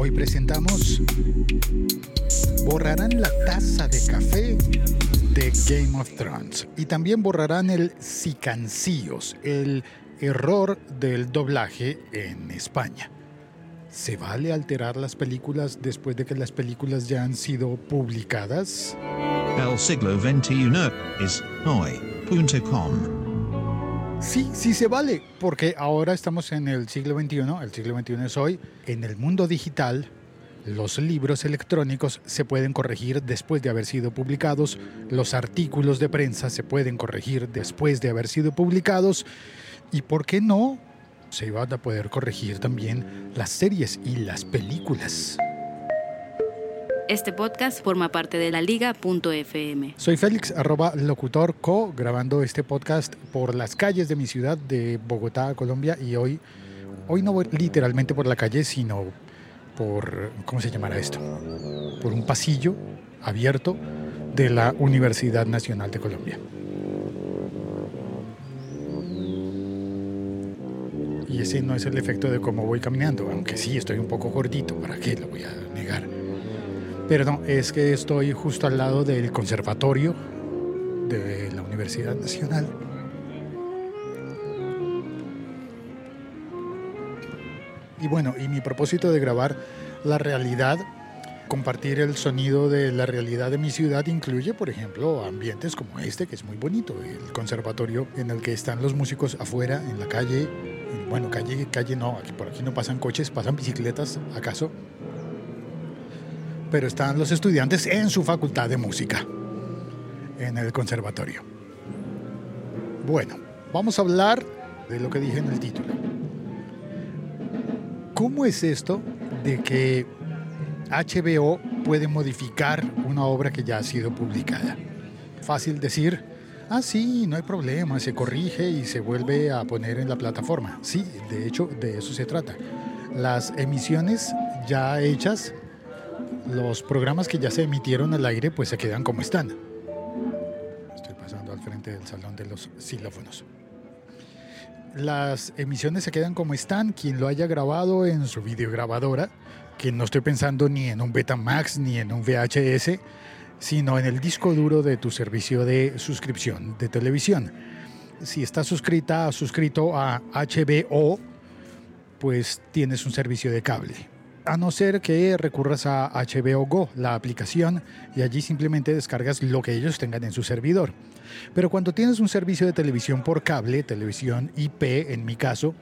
Hoy presentamos Borrarán la taza de café de Game of Thrones y también borrarán el sicancillos, el error del doblaje en España. ¿Se vale alterar las películas después de que las películas ya han sido publicadas? El siglo XXI es hoy.com. Sí, sí se vale, porque ahora estamos en el siglo XXI, el siglo XXI es hoy, en el mundo digital, los libros electrónicos se pueden corregir después de haber sido publicados, los artículos de prensa se pueden corregir después de haber sido publicados, y por qué no, se van a poder corregir también las series y las películas. Este podcast forma parte de la liga.fm. Soy Félix, arroba locutor co, grabando este podcast por las calles de mi ciudad de Bogotá, Colombia, y hoy, hoy no voy literalmente por la calle, sino por, ¿cómo se llamará esto? Por un pasillo abierto de la Universidad Nacional de Colombia. Y ese no es el efecto de cómo voy caminando, aunque sí estoy un poco gordito, ¿para qué lo voy a negar? Pero no, es que estoy justo al lado del conservatorio de la Universidad Nacional. Y bueno, y mi propósito de grabar la realidad, compartir el sonido de la realidad de mi ciudad incluye, por ejemplo, ambientes como este, que es muy bonito, el conservatorio en el que están los músicos afuera, en la calle, bueno, calle, calle no, por aquí no pasan coches, pasan bicicletas, acaso, pero están los estudiantes en su facultad de música, en el conservatorio. Bueno, vamos a hablar de lo que dije en el título. ¿Cómo es esto de que HBO puede modificar una obra que ya ha sido publicada? Fácil decir, ah, sí, no hay problema, se corrige y se vuelve a poner en la plataforma. Sí, de hecho, de eso se trata. Las emisiones ya hechas los programas que ya se emitieron al aire pues se quedan como están. Estoy pasando al frente del salón de los xilófonos. Las emisiones se quedan como están, quien lo haya grabado en su videograbadora, que no estoy pensando ni en un Betamax ni en un VHS, sino en el disco duro de tu servicio de suscripción de televisión. Si estás suscrita, suscrito a HBO, pues tienes un servicio de cable a no ser que recurras a HBO Go, la aplicación, y allí simplemente descargas lo que ellos tengan en su servidor. Pero cuando tienes un servicio de televisión por cable, televisión IP en mi caso,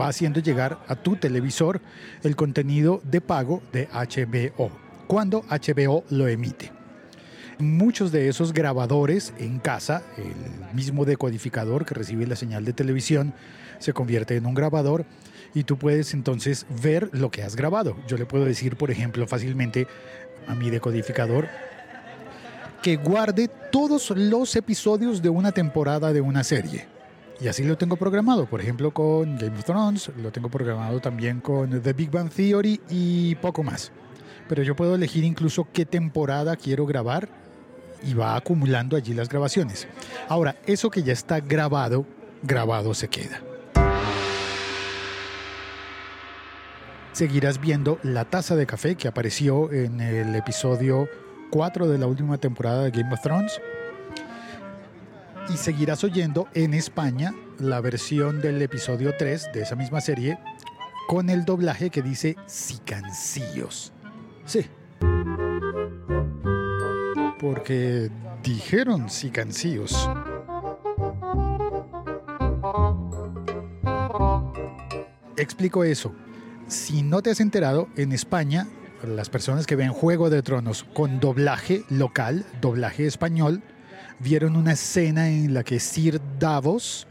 va haciendo llegar a tu televisor el contenido de pago de HBO, cuando HBO lo emite. Muchos de esos grabadores en casa, el mismo decodificador que recibe la señal de televisión, se convierte en un grabador y tú puedes entonces ver lo que has grabado. Yo le puedo decir, por ejemplo, fácilmente a mi decodificador que guarde todos los episodios de una temporada de una serie. Y así lo tengo programado, por ejemplo con Game of Thrones, lo tengo programado también con The Big Bang Theory y poco más. Pero yo puedo elegir incluso qué temporada quiero grabar y va acumulando allí las grabaciones. Ahora, eso que ya está grabado, grabado se queda. Seguirás viendo la taza de café que apareció en el episodio 4 de la última temporada de Game of Thrones. Y seguirás oyendo en España la versión del episodio 3 de esa misma serie con el doblaje que dice Sicancillos. Sí. Porque dijeron Sicancillos. Explico eso si no te has enterado, en España, las personas que ven Juego de Tronos con doblaje local, doblaje español, vieron una escena en la que Sir Davos,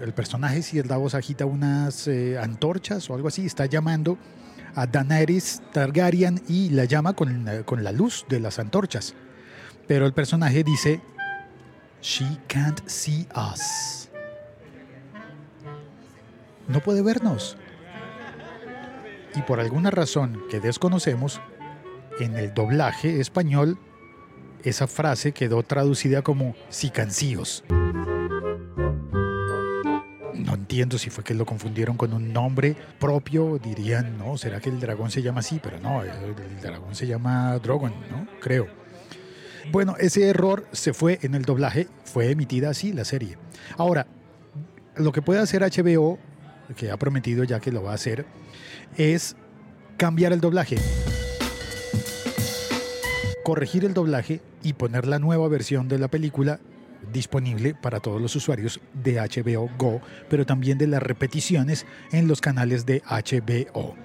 el personaje Sir Davos agita unas eh, antorchas o algo así, está llamando a Daenerys Targaryen y la llama con, con la luz de las antorchas. Pero el personaje dice, She can't see us. No puede vernos y por alguna razón que desconocemos, en el doblaje español esa frase quedó traducida como sicancíos. No entiendo si fue que lo confundieron con un nombre propio, dirían, no, ¿será que el dragón se llama así? Pero no, el, el dragón se llama Drogon, ¿no? Creo. Bueno, ese error se fue en el doblaje, fue emitida así la serie. Ahora, lo que puede hacer HBO, que ha prometido ya que lo va a hacer, es cambiar el doblaje. Corregir el doblaje y poner la nueva versión de la película disponible para todos los usuarios de HBO Go, pero también de las repeticiones en los canales de HBO.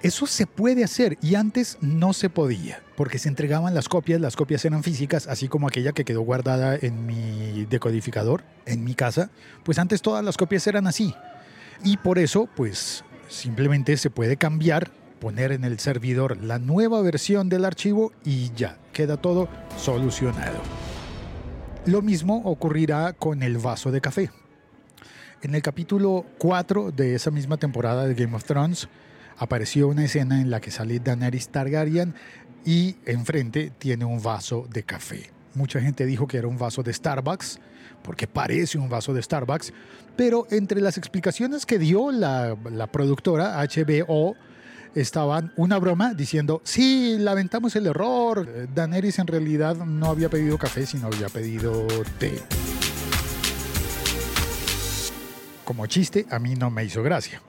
Eso se puede hacer y antes no se podía, porque se entregaban las copias, las copias eran físicas, así como aquella que quedó guardada en mi decodificador, en mi casa, pues antes todas las copias eran así. Y por eso, pues simplemente se puede cambiar, poner en el servidor la nueva versión del archivo y ya, queda todo solucionado. Lo mismo ocurrirá con el vaso de café. En el capítulo 4 de esa misma temporada de Game of Thrones, apareció una escena en la que sale Daenerys Targaryen y enfrente tiene un vaso de café. Mucha gente dijo que era un vaso de Starbucks, porque parece un vaso de Starbucks, pero entre las explicaciones que dio la, productora HBO, estaban una broma diciendo, sí, lamentamos el error, Daenerys en realidad no había pedido café, sino había pedido té. Como chiste, a mí no me hizo gracia.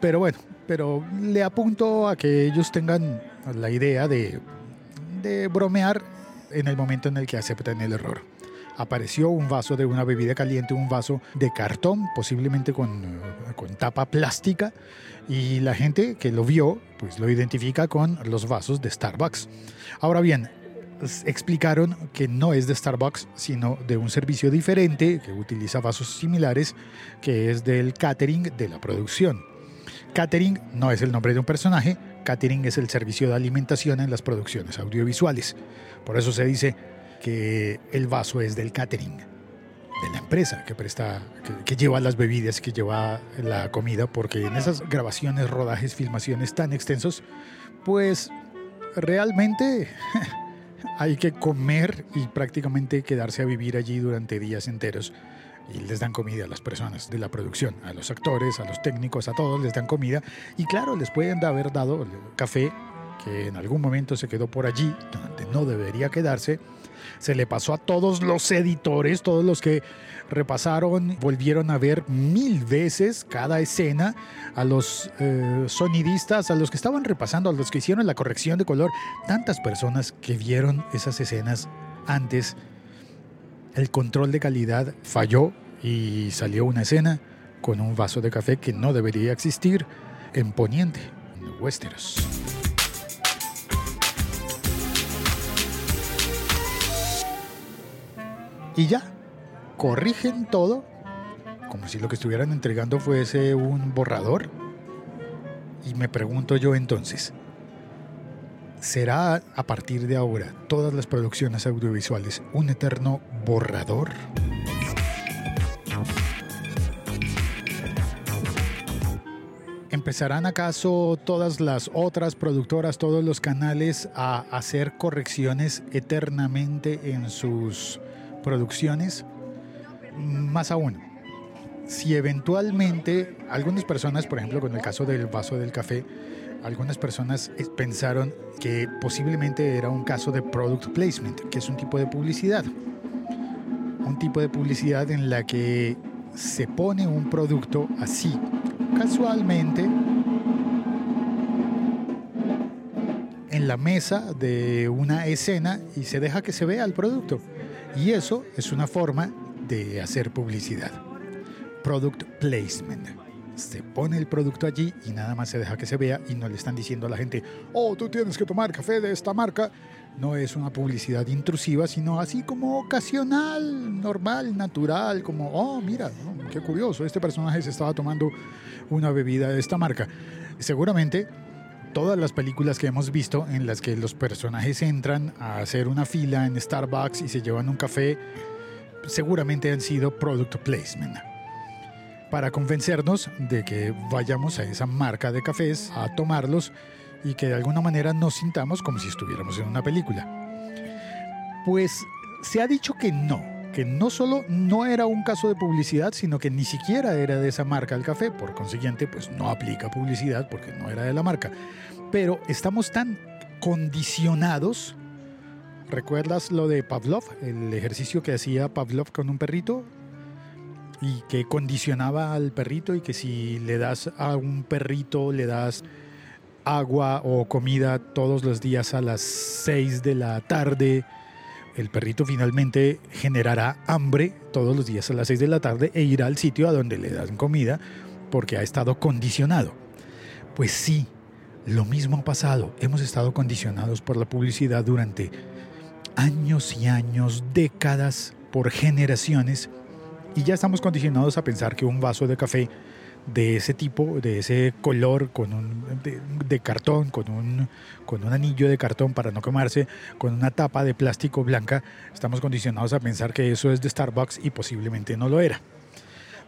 Pero bueno, pero le apunto a que ellos tengan la idea de, de bromear en el momento en el que aceptan el error. Apareció un vaso de una bebida caliente, un vaso de cartón, posiblemente con, con tapa plástica, y la gente que lo vio, pues lo identifica con los vasos de Starbucks. Ahora bien, explicaron que no es de Starbucks, sino de un servicio diferente que utiliza vasos similares, que es del catering de la producción. Catering no es el nombre de un personaje, catering es el servicio de alimentación en las producciones audiovisuales. Por eso se dice que el vaso es del catering, de la empresa que presta, que, que, lleva las bebidas, que lleva la comida, porque en esas grabaciones, rodajes, filmaciones tan extensos, pues realmente hay que comer y prácticamente quedarse a vivir allí durante días enteros y les dan comida a las personas de la producción, a los actores, a los técnicos, a todos les dan comida y claro, les pueden haber dado café que en algún momento se quedó por allí, donde no debería quedarse. Se le pasó a todos los editores, todos los que repasaron, volvieron a ver mil veces cada escena, a los eh, sonidistas, a los que estaban repasando, a los que hicieron la corrección de color, tantas personas que vieron esas escenas antes el control de calidad falló y salió una escena con un vaso de café que no debería existir en Poniente, en Westeros. Y ya, corrigen todo, como si lo que estuvieran entregando fuese un borrador. Y me pregunto yo entonces, ¿Será a partir de ahora todas las producciones audiovisuales un eterno borrador? ¿Empezarán acaso todas las otras productoras, todos los canales a hacer correcciones eternamente en sus producciones? Más aún, si eventualmente algunas personas, por ejemplo con el caso del vaso del café, algunas personas pensaron que posiblemente era un caso de product placement, que es un tipo de publicidad. Un tipo de publicidad en la que se pone un producto así, casualmente, en la mesa de una escena y se deja que se vea el producto. Y eso es una forma de hacer publicidad. Product placement se pone el producto allí y nada más se deja que se vea y no le están diciendo a la gente, oh, tú tienes que tomar café de esta marca. No es una publicidad intrusiva, sino así como ocasional, normal, natural, como, oh, mira, qué curioso, este personaje se estaba tomando una bebida de esta marca. Seguramente todas las películas que hemos visto en las que los personajes entran a hacer una fila en Starbucks y se llevan un café, seguramente han sido product placement para convencernos de que vayamos a esa marca de cafés a tomarlos y que de alguna manera nos sintamos como si estuviéramos en una película. Pues se ha dicho que no, que no solo no era un caso de publicidad, sino que ni siquiera era de esa marca el café, por consiguiente, pues no aplica publicidad porque no era de la marca. Pero estamos tan condicionados. ¿Recuerdas lo de Pavlov? El ejercicio que hacía Pavlov con un perrito y que condicionaba al perrito y que si le das a un perrito, le das agua o comida todos los días a las 6 de la tarde, el perrito finalmente generará hambre todos los días a las 6 de la tarde e irá al sitio a donde le dan comida porque ha estado condicionado. Pues sí, lo mismo ha pasado. Hemos estado condicionados por la publicidad durante años y años, décadas, por generaciones, y ya estamos condicionados a pensar que un vaso de café de ese tipo, de ese color, con un, de, cartón, con un, con un anillo de cartón para no quemarse, con una tapa de plástico blanca, estamos condicionados a pensar que eso es de Starbucks y posiblemente no lo era.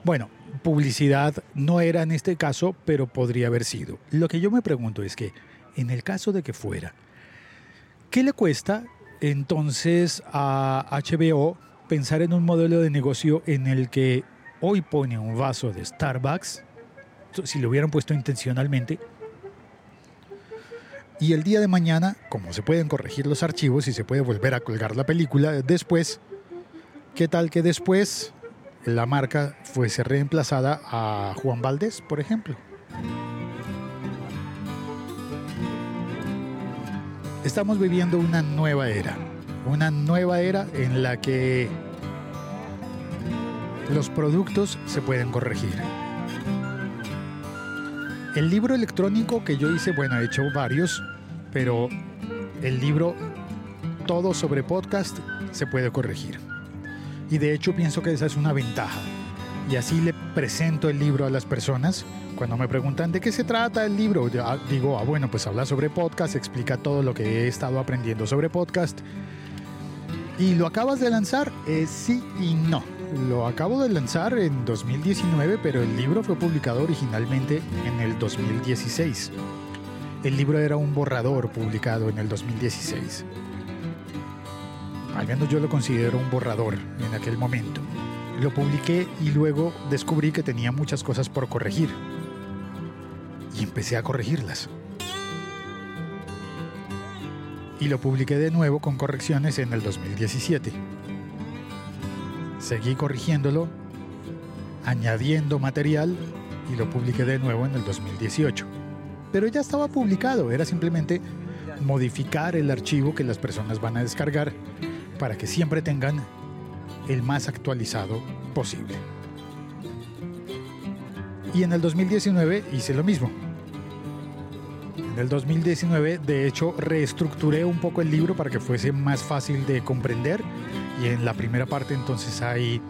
Bueno, publicidad no era en este caso, pero podría haber sido. Lo que yo me pregunto es que, en el caso de que fuera, ¿qué le cuesta entonces a HBO pensar en un modelo de negocio en el que hoy pone un vaso de Starbucks, si lo hubieran puesto intencionalmente, y el día de mañana, como se pueden corregir los archivos y se puede volver a colgar la película después, ¿qué tal que después la marca fuese reemplazada a Juan Valdés, por ejemplo? Estamos viviendo una nueva era, una nueva era en la que los productos se pueden corregir. El libro electrónico que yo hice, bueno, he hecho varios, pero el libro todo sobre podcast se puede corregir. Y de hecho pienso que esa es una ventaja. Y así le presento el libro a las personas. Cuando me preguntan de qué se trata el libro, digo, ah, bueno, pues habla sobre podcast, explica todo lo que he estado aprendiendo sobre podcast. ¿Y lo acabas de lanzar? Eh, sí y no. Lo acabo de lanzar en 2019, pero el libro fue publicado originalmente en el 2016. El libro era un borrador publicado en el 2016. Al menos yo lo considero un borrador en aquel momento. Lo publiqué y luego descubrí que tenía muchas cosas por corregir. Y empecé a corregirlas. Y lo publiqué de nuevo con correcciones en el 2017. Seguí corrigiéndolo, añadiendo material y lo publiqué de nuevo en el 2018. Pero ya estaba publicado, era simplemente modificar el archivo que las personas van a descargar para que siempre tengan el más actualizado posible. Y en el 2019 hice lo mismo. En el 2019, de hecho, reestructuré un poco el libro para que fuese más fácil de comprender y en la primera parte entonces hay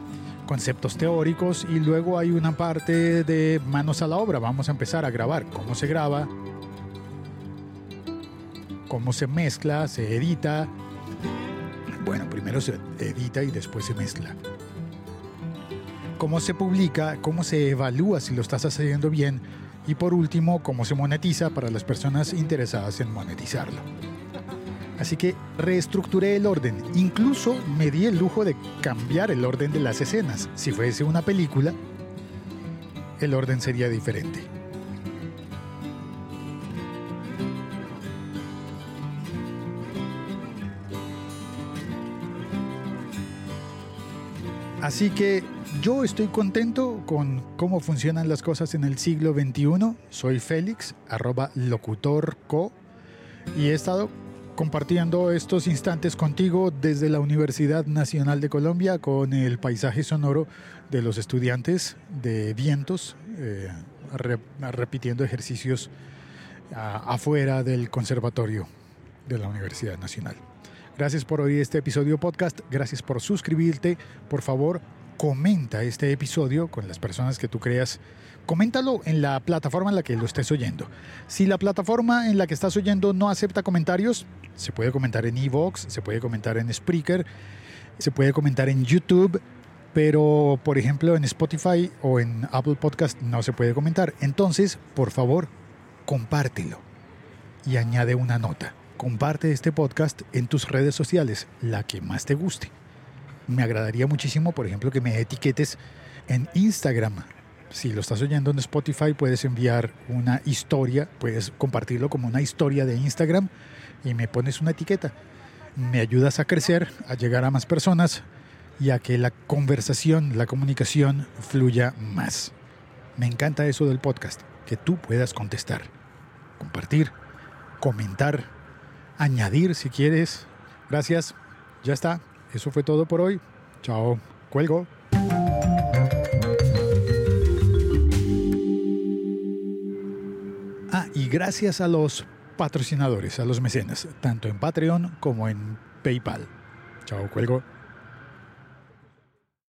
conceptos teóricos y luego hay una parte de manos a la obra. Vamos a empezar a grabar cómo se graba, cómo se mezcla, se edita. Bueno, primero se edita y después se mezcla. Cómo se publica, cómo se evalúa si lo estás haciendo bien y por último, cómo se monetiza para las personas interesadas en monetizarlo. Así que reestructuré el orden. Incluso me di el lujo de cambiar el orden de las escenas. Si fuese una película, el orden sería diferente. Así que yo estoy contento con cómo funcionan las cosas en el siglo XXI. Soy Félix, arroba locutorco, y he estado compartiendo estos instantes contigo desde la Universidad Nacional de Colombia con el paisaje sonoro de los estudiantes de vientos, eh, repitiendo ejercicios afuera del conservatorio de la Universidad Nacional. Gracias por oír este episodio podcast, gracias por suscribirte, por favor comenta este episodio con las personas que tú creas coméntalo en la plataforma en la que lo estés oyendo. Si la plataforma en la que estás oyendo no acepta comentarios, se puede comentar en Evox, se puede comentar en Spreaker, se puede comentar en YouTube, pero por ejemplo en Spotify o en Apple Podcast no se puede comentar. Entonces, por favor, compártelo y añade una nota. Comparte este podcast en tus redes sociales, la que más te guste. Me agradaría muchísimo, por ejemplo, que me etiquetes en Instagram. Si lo estás oyendo en Spotify, puedes enviar una historia, puedes compartirlo como una historia de Instagram y me pones una etiqueta. Me ayudas a crecer, a llegar a más personas y a que la conversación, la comunicación fluya más. Me encanta eso del podcast, que tú puedas contestar, compartir, comentar, añadir si quieres. Gracias, ya está. Eso fue todo por hoy. Chao, cuelgo. Ah, y gracias a los patrocinadores, a los mecenas, tanto en Patreon como en PayPal. Chao, cuelgo.